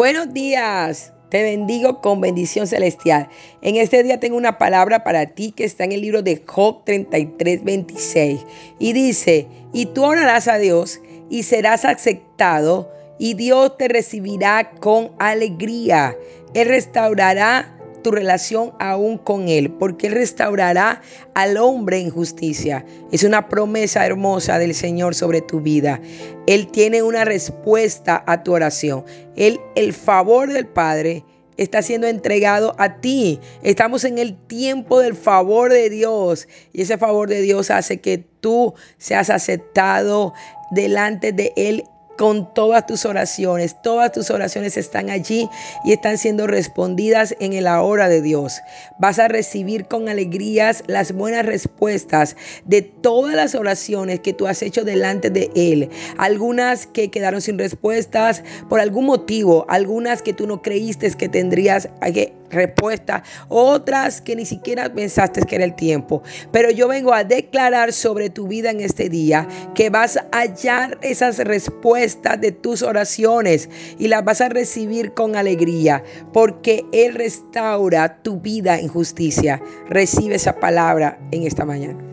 Buenos días. Te bendigo con bendición celestial. En este día tengo una palabra para ti que está en el libro de Job 33, 26. Y dice, y tú orarás a Dios y serás aceptado y Dios te recibirá con alegría. Él restaurará tu relación aún con Él, porque Él restaurará al hombre en justicia. Es una promesa hermosa del Señor sobre tu vida. Él tiene una respuesta a tu oración. Él, el favor del Padre está siendo entregado a ti. Estamos en el tiempo del favor de Dios y ese favor de Dios hace que tú seas aceptado delante de Él con todas tus oraciones. Todas tus oraciones están allí y están siendo respondidas en la hora de Dios. Vas a recibir con alegrías las buenas respuestas de todas las oraciones que tú has hecho delante de Él. Algunas que quedaron sin respuestas por algún motivo, algunas que tú no creíste que tendrías que respuesta, otras que ni siquiera pensaste que era el tiempo. Pero yo vengo a declarar sobre tu vida en este día que vas a hallar esas respuestas de tus oraciones y las vas a recibir con alegría, porque Él restaura tu vida en justicia. Recibe esa palabra en esta mañana.